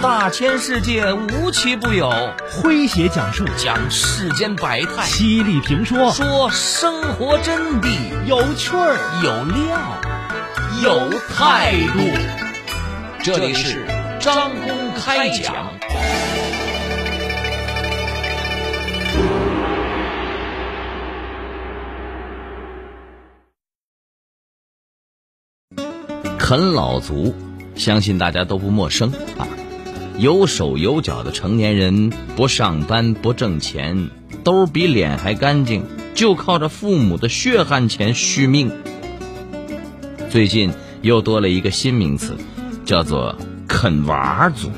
大千世界无奇不有，诙谐讲述讲世间百态，犀利评说说生活真谛，有趣儿有料有态度。这里是张公开讲。啃老族，相信大家都不陌生啊。有手有脚的成年人，不上班不挣钱，兜比脸还干净，就靠着父母的血汗钱续命。最近又多了一个新名词，叫做“啃娃族”。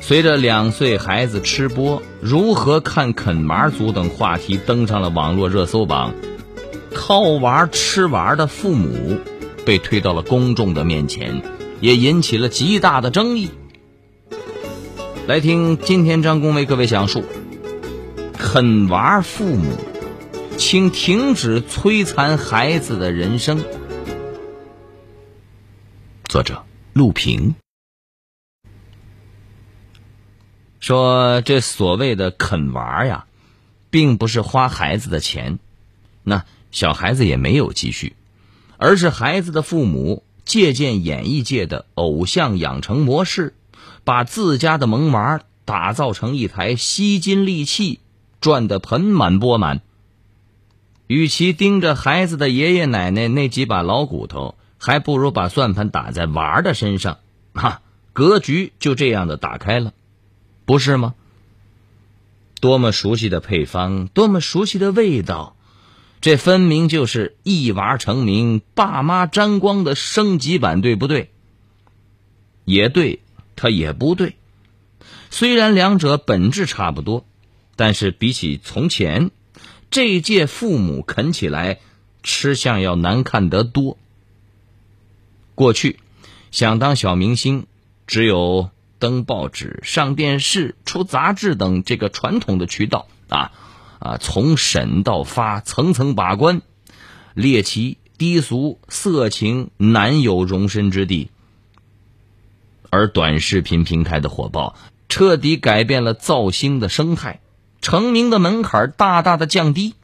随着两岁孩子吃播如何看啃娃族等话题登上了网络热搜榜，靠娃吃娃的父母。被推到了公众的面前，也引起了极大的争议。来听今天张工为各位讲述：啃娃父母，请停止摧残孩子的人生。作者陆平说：“这所谓的啃娃呀，并不是花孩子的钱，那小孩子也没有积蓄。”而是孩子的父母借鉴演艺界的偶像养成模式，把自家的萌娃打造成一台吸金利器，赚得盆满钵满。与其盯着孩子的爷爷奶奶那几把老骨头，还不如把算盘打在娃的身上，哈，格局就这样的打开了，不是吗？多么熟悉的配方，多么熟悉的味道。这分明就是一娃成名，爸妈沾光的升级版，对不对？也对，它也不对。虽然两者本质差不多，但是比起从前，这届父母啃起来吃相要难看得多。过去，想当小明星，只有登报纸、上电视、出杂志等这个传统的渠道啊。啊，从审到发，层层把关，猎奇、低俗、色情难有容身之地。而短视频平台的火爆，彻底改变了造星的生态，成名的门槛大大的降低。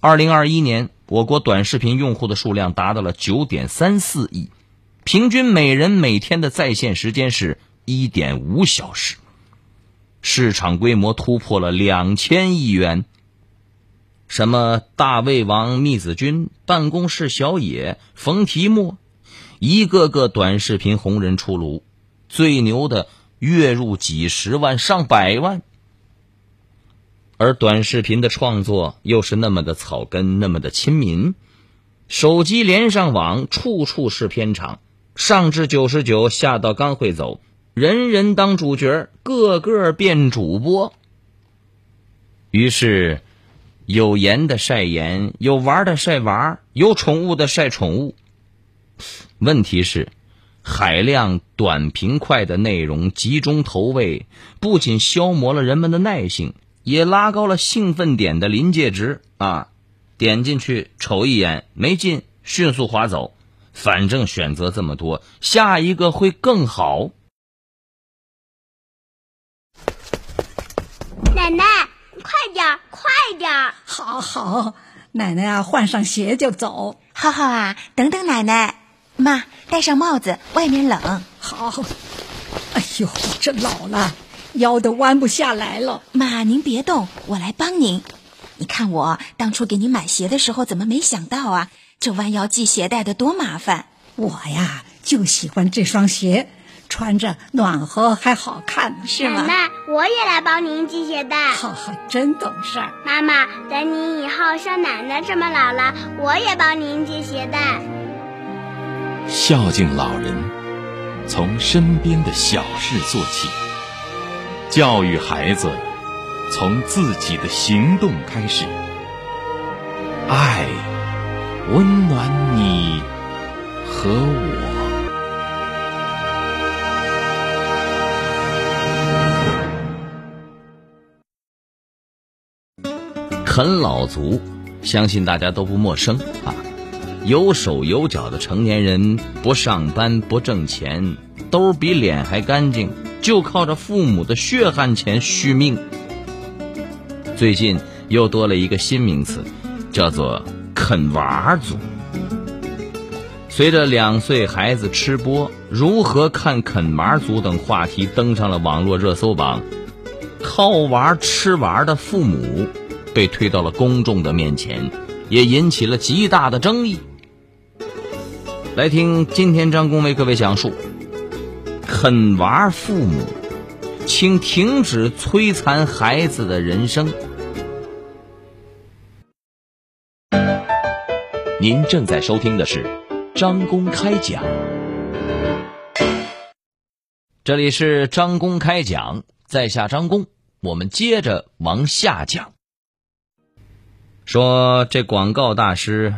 二零二一年，我国短视频用户的数量达到了九点三四亿，平均每人每天的在线时间是一点五小时。市场规模突破了两千亿元。什么大胃王密子君、办公室小野、冯提莫，一个个短视频红人出炉，最牛的月入几十万、上百万。而短视频的创作又是那么的草根，那么的亲民，手机连上网，处处是片场，上至九十九，下到刚会走。人人当主角，个个变主播。于是，有颜的晒颜，有玩的晒玩，有宠物的晒宠物。问题是，海量短平快的内容集中投喂，不仅消磨了人们的耐性，也拉高了兴奋点的临界值啊！点进去瞅一眼，没劲，迅速划走。反正选择这么多，下一个会更好。奶奶，快点，快点！好好，奶奶啊，换上鞋就走。浩浩啊，等等奶奶。妈，戴上帽子，外面冷。好。哎呦，这老了，腰都弯不下来了。妈，您别动，我来帮您。你看我当初给您买鞋的时候，怎么没想到啊？这弯腰系鞋带的多麻烦。我呀，就喜欢这双鞋。穿着暖和还好看，是吗？奶奶，我也来帮您系鞋带。哈哈，真懂事儿。妈妈，等你以后像奶奶这么老了，我也帮您系鞋带。孝敬老人，从身边的小事做起；教育孩子，从自己的行动开始。爱，温暖你和我。啃老族，相信大家都不陌生啊。有手有脚的成年人，不上班不挣钱，兜比脸还干净，就靠着父母的血汗钱续命。最近又多了一个新名词，叫做“啃娃族”。随着两岁孩子吃播、如何看啃娃族等话题登上了网络热搜榜，靠娃吃娃的父母被推到了公众的面前，也引起了极大的争议。来听今天张工为各位讲述：啃娃父母，请停止摧残孩子的人生。您正在收听的是张公开讲，这里是张公开讲，在下张工，我们接着往下讲。说这广告大师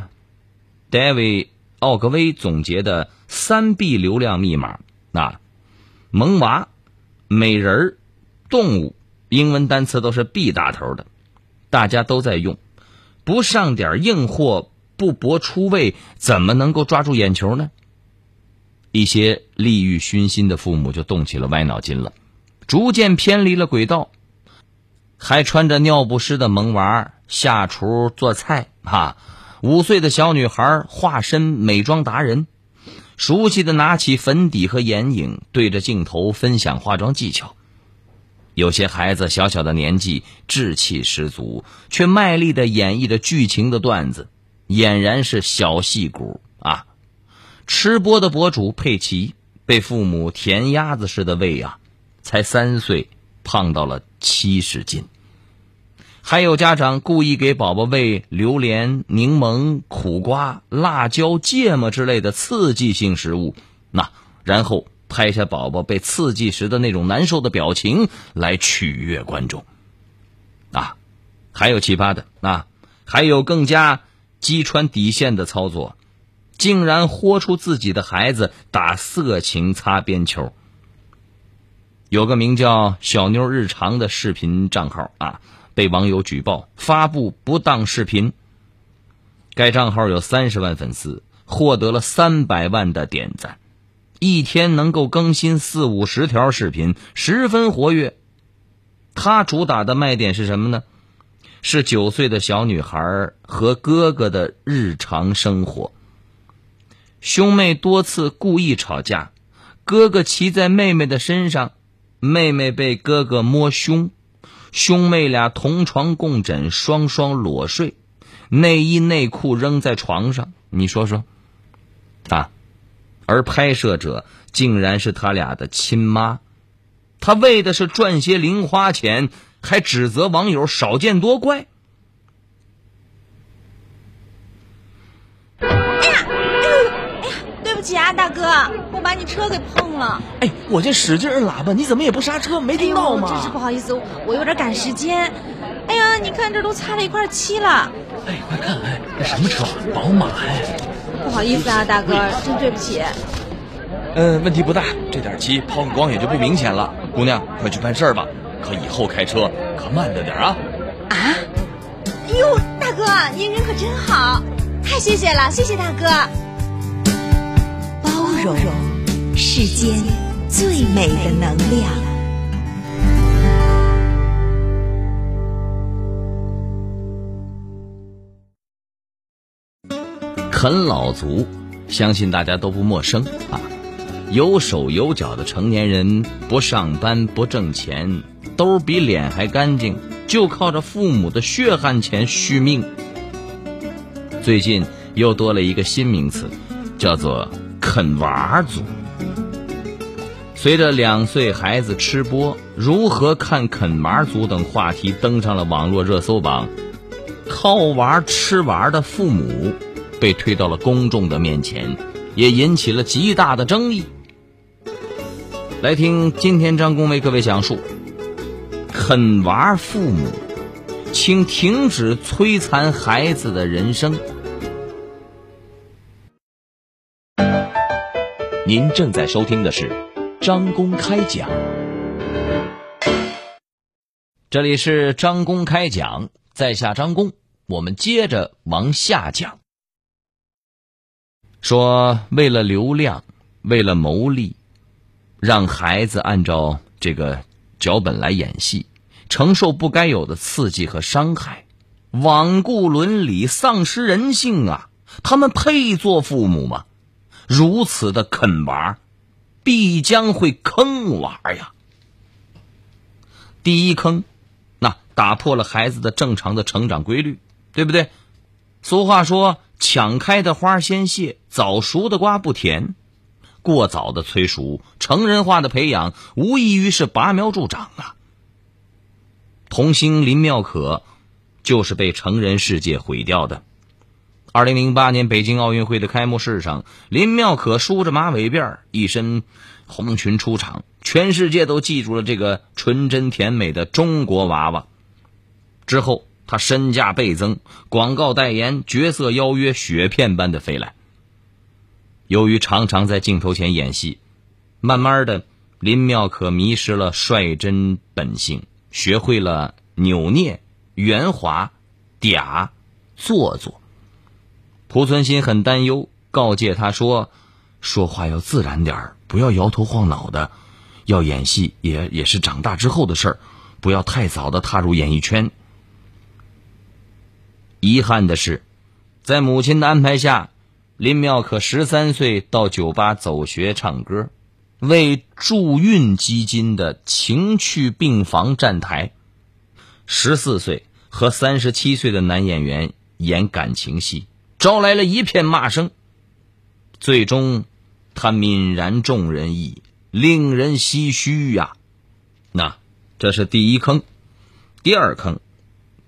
David 奥格威总结的三 B 流量密码啊，萌娃、美人儿、动物，英文单词都是 B 打头的，大家都在用，不上点硬货。不博出位，怎么能够抓住眼球呢？一些利欲熏心的父母就动起了歪脑筋了，逐渐偏离了轨道，还穿着尿不湿的萌娃下厨做菜哈，五岁的小女孩化身美妆达人，熟悉的拿起粉底和眼影，对着镜头分享化妆技巧。有些孩子小小的年纪志气十足，却卖力的演绎着剧情的段子。俨然是小戏骨啊！吃播的博主佩奇被父母填鸭子似的喂啊，才三岁，胖到了七十斤。还有家长故意给宝宝喂榴莲、柠檬、苦瓜、辣椒、芥末之类的刺激性食物，那然后拍下宝宝被刺激时的那种难受的表情来取悦观众。啊，还有奇葩的啊，还有更加。击穿底线的操作，竟然豁出自己的孩子打色情擦边球。有个名叫“小妞日常”的视频账号啊，被网友举报发布不当视频。该账号有三十万粉丝，获得了三百万的点赞，一天能够更新四五十条视频，十分活跃。他主打的卖点是什么呢？是九岁的小女孩和哥哥的日常生活。兄妹多次故意吵架，哥哥骑在妹妹的身上，妹妹被哥哥摸胸，兄妹俩同床共枕，双双裸睡，内衣内裤扔在床上。你说说，啊，而拍摄者竟然是他俩的亲妈，他为的是赚些零花钱。还指责网友少见多怪。起啊，大哥，我把你车给碰了。哎，我这使劲摁喇叭，你怎么也不刹车？没听到吗？真是不好意思，我有点赶时间。哎呀，你看这都擦了一块漆了。哎，快看，哎，这什么车？宝马哎。不好意思啊，大哥，真对不起。嗯，问题不大，这点漆抛个光也就不明显了。姑娘，快去办事吧。可以后开车可慢着点啊！啊！哟，大哥，您人可真好，太谢谢了，谢谢大哥。包容，世间最美的能量。啃老族，相信大家都不陌生啊。有手有脚的成年人，不上班不挣钱。兜比脸还干净，就靠着父母的血汗钱续命。最近又多了一个新名词，叫做“啃娃族”。随着两岁孩子吃播、如何看啃娃族等话题登上了网络热搜榜，靠娃吃娃的父母被推到了公众的面前，也引起了极大的争议。来听今天张工为各位讲述。啃娃父母，请停止摧残孩子的人生。您正在收听的是张公开讲，这里是张公开讲，在下张公，我们接着往下讲。说为了流量，为了牟利，让孩子按照这个脚本来演戏，承受不该有的刺激和伤害，罔顾伦理，丧失人性啊！他们配做父母吗？如此的啃娃，必将会坑娃呀！第一坑，那打破了孩子的正常的成长规律，对不对？俗话说：“抢开的花先谢，早熟的瓜不甜。”过早的催熟，成人化的培养，无异于是拔苗助长啊！童星林妙可就是被成人世界毁掉的。二零零八年北京奥运会的开幕式上，林妙可梳着马尾辫，一身红裙出场，全世界都记住了这个纯真甜美的中国娃娃。之后，她身价倍增，广告代言、角色邀约雪片般的飞来。由于常常在镜头前演戏，慢慢的，林妙可迷失了率真本性，学会了扭捏、圆滑、嗲、做作。濮存昕很担忧，告诫他说：“说话要自然点儿，不要摇头晃脑的。要演戏也也是长大之后的事儿，不要太早的踏入演艺圈。”遗憾的是，在母亲的安排下，林妙可十三岁到酒吧走学唱歌，为助孕基金的情趣病房站台；十四岁和三十七岁的男演员演感情戏。招来了一片骂声。最终，他泯然众人意，令人唏嘘呀。那这是第一坑。第二坑，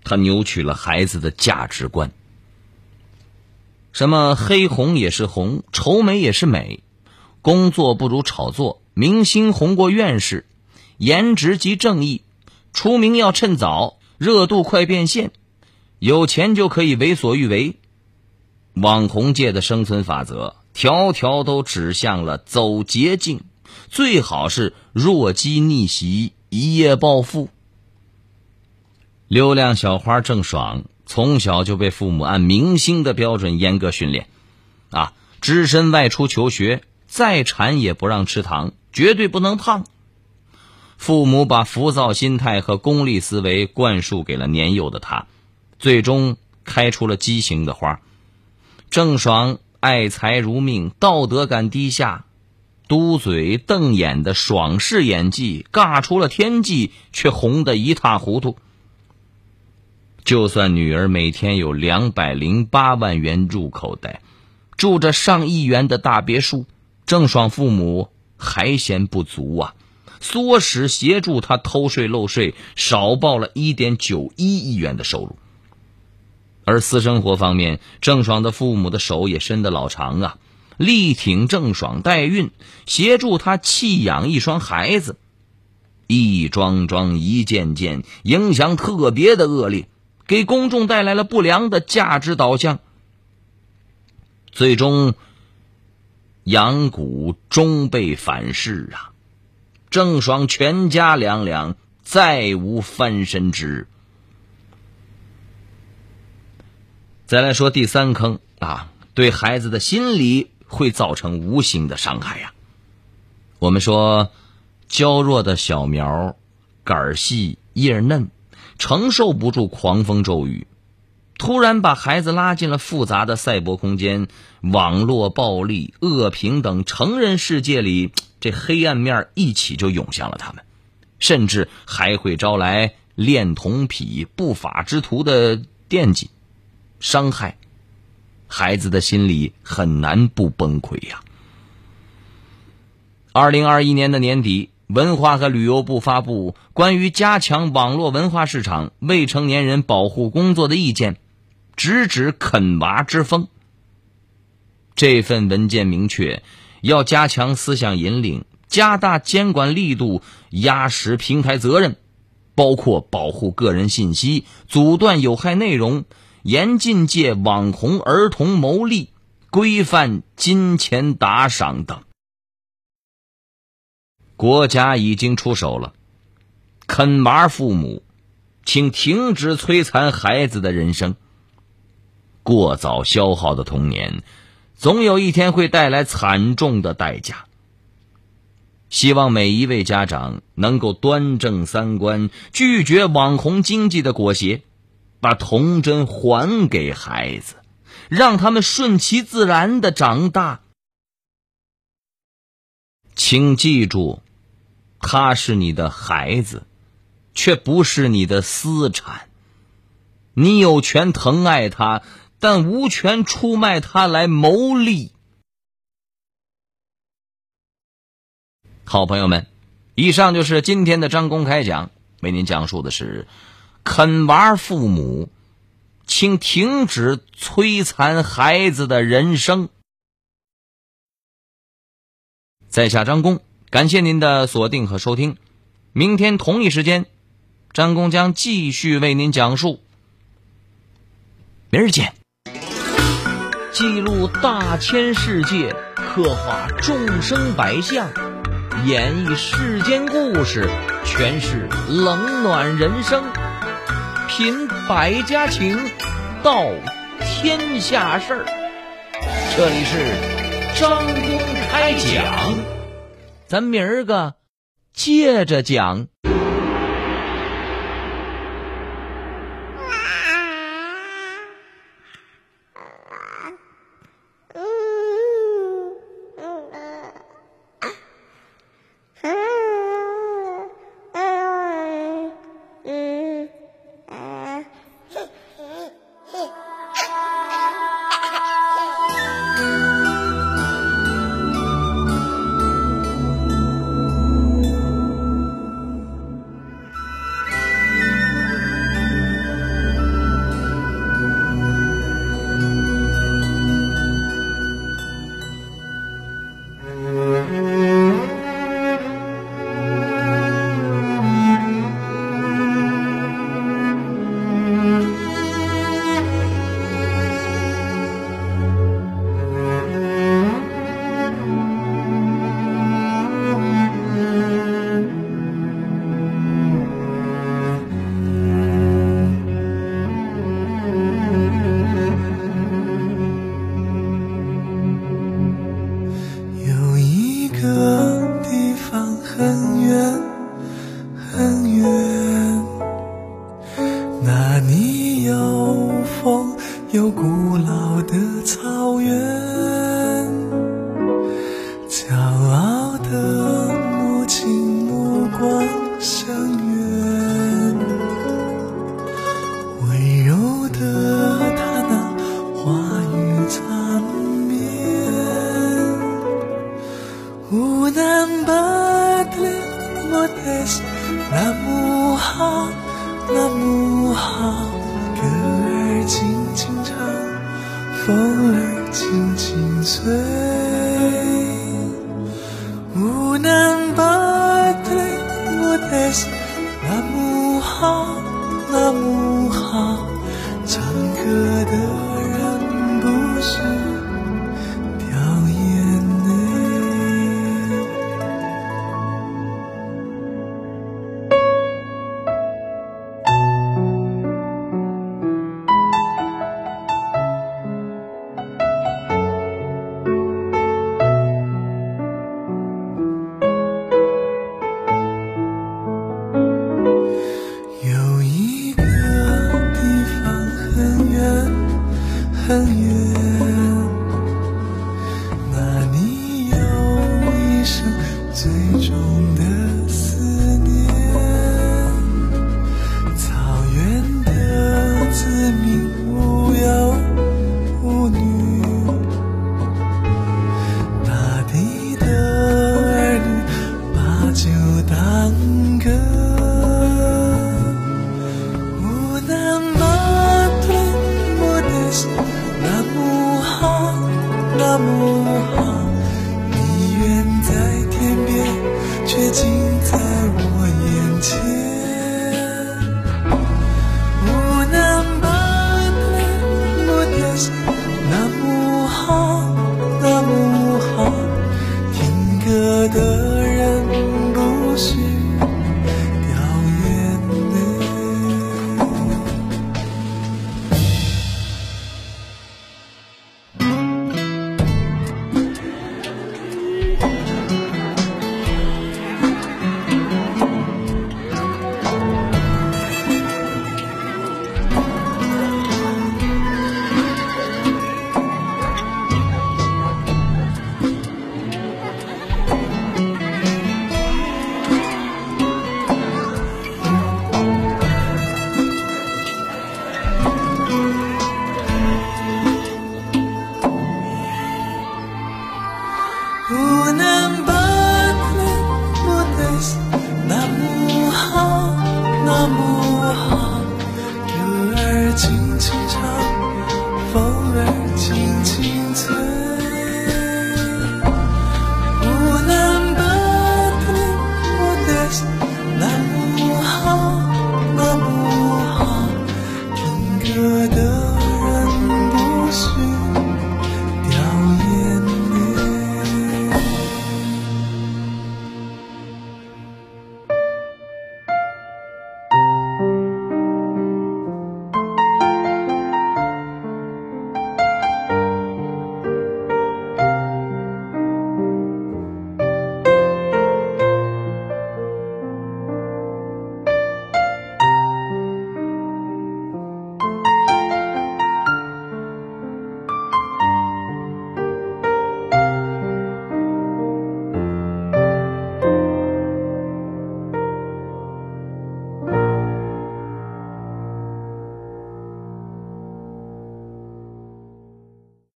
他扭曲了孩子的价值观。什么黑红也是红，丑美也是美，工作不如炒作，明星红过院士，颜值即正义，出名要趁早，热度快变现，有钱就可以为所欲为。网红界的生存法则，条条都指向了走捷径，最好是弱鸡逆袭，一夜暴富。流量小花郑爽从小就被父母按明星的标准严格训练，啊，只身外出求学，再馋也不让吃糖，绝对不能胖。父母把浮躁心态和功利思维灌输给了年幼的她，最终开出了畸形的花。郑爽爱财如命，道德感低下，嘟嘴瞪眼的爽式演技尬出了天际，却红得一塌糊涂。就算女儿每天有两百零八万元入口袋，住着上亿元的大别墅，郑爽父母还嫌不足啊，唆使协助她偷税漏税，少报了一点九一亿元的收入。而私生活方面，郑爽的父母的手也伸得老长啊，力挺郑爽代孕，协助她弃养一双孩子，一桩桩一件件，影响特别的恶劣，给公众带来了不良的价值导向。最终，养蛊终被反噬啊！郑爽全家两两，再无翻身之日。再来说第三坑啊，对孩子的心理会造成无形的伤害呀。我们说，娇弱的小苗，杆细叶嫩，承受不住狂风骤雨，突然把孩子拉进了复杂的赛博空间，网络暴力、恶评等成人世界里，这黑暗面一起就涌向了他们，甚至还会招来恋童癖、不法之徒的惦记。伤害孩子的心理很难不崩溃呀。二零二一年的年底，文化和旅游部发布关于加强网络文化市场未成年人保护工作的意见，直指啃娃之风。这份文件明确，要加强思想引领，加大监管力度，压实平台责任，包括保护个人信息，阻断有害内容。严禁借网红儿童牟利，规范金钱打赏等。国家已经出手了，啃娃父母，请停止摧残孩子的人生。过早消耗的童年，总有一天会带来惨重的代价。希望每一位家长能够端正三观，拒绝网红经济的裹挟，把童真还给孩子，让他们顺其自然的长大。请记住，他是你的孩子，却不是你的私产。你有权疼爱他，但无权出卖他来谋利。好朋友们，以上就是今天的张公开讲，为您讲述的是啃娃父母，请停止摧残孩子的人生。在下张工，感谢您的锁定和收听。明天同一时间，张工将继续为您讲述。明儿见。记录大千世界，刻画众生百相，演绎世间故事，诠释冷暖人生，品百家情，道天下事儿。这里是张公开讲，咱明儿个接着讲。有古老的草原，那木好，那木好，唱歌的人不是特